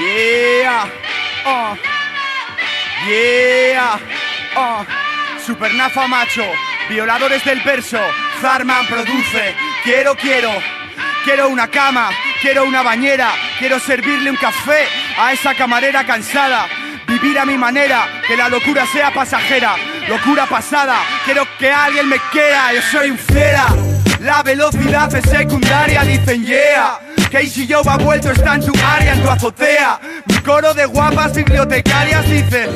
Yeah, oh, yeah, oh. Supernafa macho, violadores del verso, Zarman produce. Quiero, quiero, quiero una cama, quiero una bañera, quiero servirle un café a esa camarera cansada. Vivir a mi manera, que la locura sea pasajera, locura pasada. Quiero que alguien me quiera, yo soy un fiera. La velocidad es secundaria, dicen yeah. Casey Joe ha vuelto, está en tu área, en tu azotea. Mi coro de guapas bibliotecarias dice.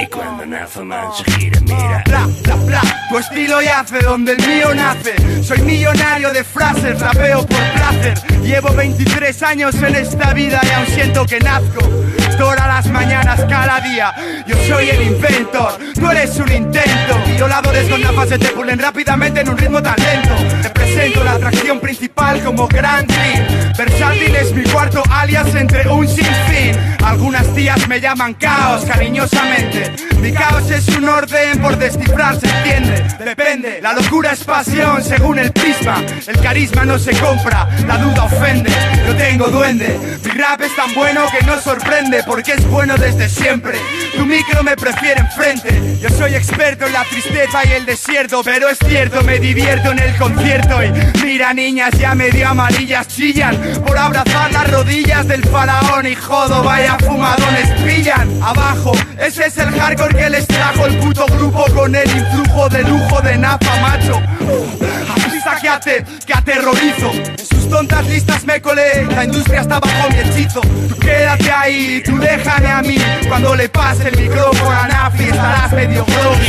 Y cuando Nafaman se gira, mira. Bla, bla, bla, tu estilo yace donde el mío nace. Soy millonario de frases, rapeo por placer. Llevo 23 años en esta vida y aún siento que nazco. Todas las mañanas, cada día. Yo soy el inventor, tú eres un intento. Violadores con gafas se te pulen rápidamente en un ritmo tan lento. Presento la atracción principal como Grand Prix. Versátil es mi cuarto alias entre un sinfín. Algunas tías me llaman caos cariñosamente. Mi caos es un orden descifrar, se entiende. Depende, la locura es pasión según el prisma. El carisma no se compra, la duda ofende. Yo tengo duende, mi rap es tan bueno que no sorprende porque es bueno desde siempre. Tu micro me prefiere enfrente. Yo soy experto en la tristeza y el desierto, pero es cierto, me divierto en el concierto. Y mira, niñas, ya medio amarillas chillan por abrazar las rodillas del faraón. Y jodo, vaya fumadones pillan. Abajo, ese es el hardcore que les trajo el puto grupo con el influjo de lujo de Napa, macho. Avisa que, ate, que aterrorizo. En sus tontas listas me colé, la industria está bajo mi hechizo. Tú quédate ahí, tú déjame a mí. Cuando le pase el micrófono a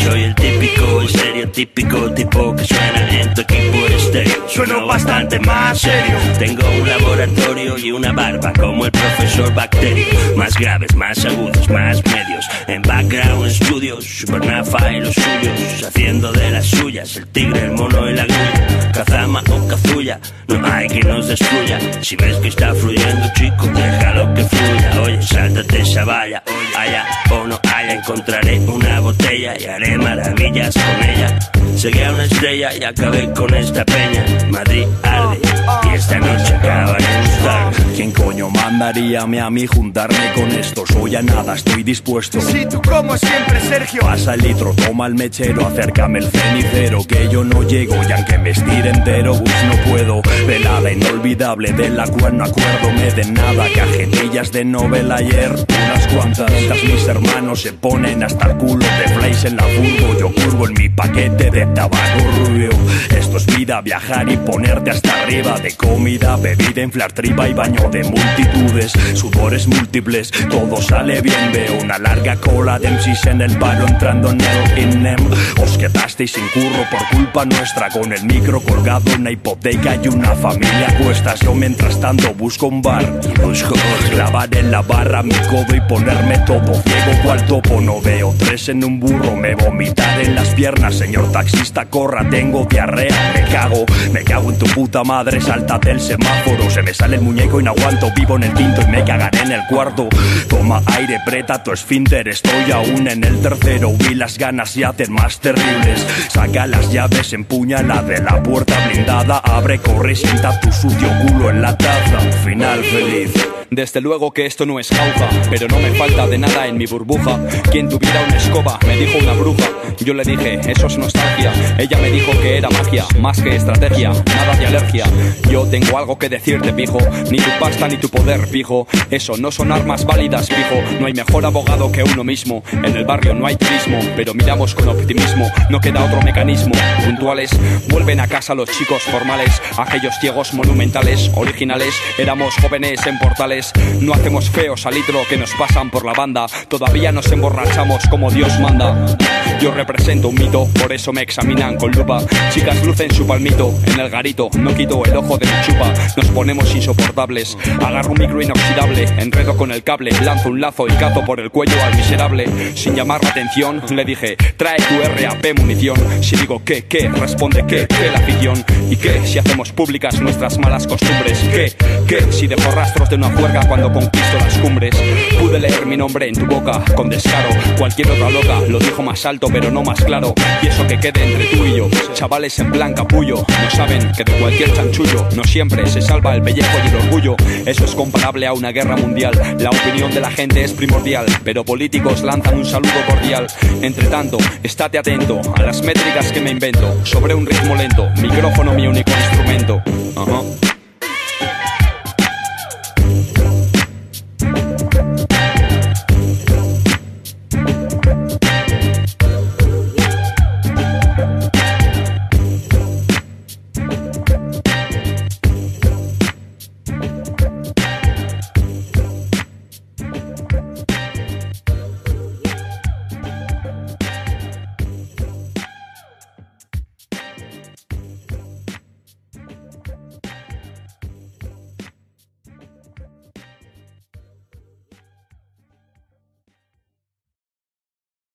Soy el típico, el estereotípico tipo que suena en tu equipo estéreo. Sueno bastante más serio. Tengo un laboratorio y una barba como el profesor Bacterio. Más graves, más agudos, más medios. En background studios, Supernafa y los suyos. Haciendo de las suyas, el tigre, el mono y la grulla. Kazama o No hay que nos destruya. Si ves que está fluyendo, chico, déjalo que fluya. Oye, sáltate esa valla. Allá o no haya, encontraré una botella y haré maravillas con ella. Seguí a una estrella y acabé con esta peña. Madrid arde y esta noche acabaré en Star. ¿Quién coño mandaríame a mí juntarme con estos? Hoy a nada estoy dispuesto. Sí, tú como siempre, Sergio. Pasa el litro, toma el mechero, acércame el cenicero, que yo no llego y aunque me estire entero, pues no puedo. Velada inolvidable de la cual no acuérdome de nada. Cajetillas de novela ayer, unas cuantas. Mis hermanos se ponen hasta el culo de flies en la burgo, yo curvo en mi paquete de tabaco rubio. Esto es viajar y ponerte hasta arriba de comida, bebida, inflar tripa y baño de multitudes, sudores múltiples, todo sale bien. Veo una larga cola de MCs en el paro entrando en el INEM. Os quedasteis sin curro por culpa nuestra, con el micro colgado, una hipoteca y una familia a cuestas. Yo mientras tanto busco un bar busco clavar en la barra mi codo y ponerme todo ciego cual topo. No veo tres en un burro, me vomitar en las piernas, señor taxista, corra, tengo diarrea, me cago, me cago en tu puta madre, salta del semáforo, se me sale el muñeco y no aguanto, vivo en el quinto y me cagaré en el cuarto. Toma aire, preta tu esfínter, estoy aún en el tercero, vi las ganas se hacen más terribles. Saca las llaves, empuña la de la puerta blindada, abre, corre, sienta tu sucio culo en la taza. Final feliz. Desde luego que esto no es jauja, pero no me falta de nada en mi burbuja. Quien tuviera una escoba, me dijo una bruja. Yo le dije, eso es nostalgia. Ella me dijo que era magia, más que estrategia, nada de alergia. Yo tengo algo que decirte, pijo. Ni tu pasta ni tu poder, pijo. Eso no son armas válidas, pijo. No hay mejor abogado que uno mismo. En el barrio no hay turismo, pero miramos con optimismo. No queda otro mecanismo. Puntuales, vuelven a casa los chicos formales. Aquellos ciegos monumentales, originales. Éramos jóvenes en portales. No hacemos feos al que nos pasan por la banda. Todavía nos emborrachamos como Dios manda. Yo represento un mito, por eso me examinan con lupa. Chicas lucen su palmito en el garito. No quito el ojo de mi chupa. Nos ponemos insoportables. Agarro un micro inoxidable, enredo con el cable, lanzo un lazo y cazo por el cuello al miserable. Sin llamar la atención, le dije, trae tu RAP munición. Si digo que, que, responde que, que la afición. ¿Y qué si hacemos públicas nuestras malas costumbres? ¿Qué, qué si dejo rastros de una fuerza cuando conquisto las cumbres. Pude leer mi nombre en tu boca con descaro. Cualquier otra loca lo dijo más alto, pero no más claro. Y eso que quede entre tú y yo. Chavales en plan capullo, no saben que de cualquier chanchullo no siempre se salva el pellejo y el orgullo. Eso es comparable a una guerra mundial. La opinión de la gente es primordial, pero políticos lanzan un saludo cordial. Entre tanto, estate atento a las métricas que me invento sobre un ritmo lento. Micrófono mi único instrumento. Ajá.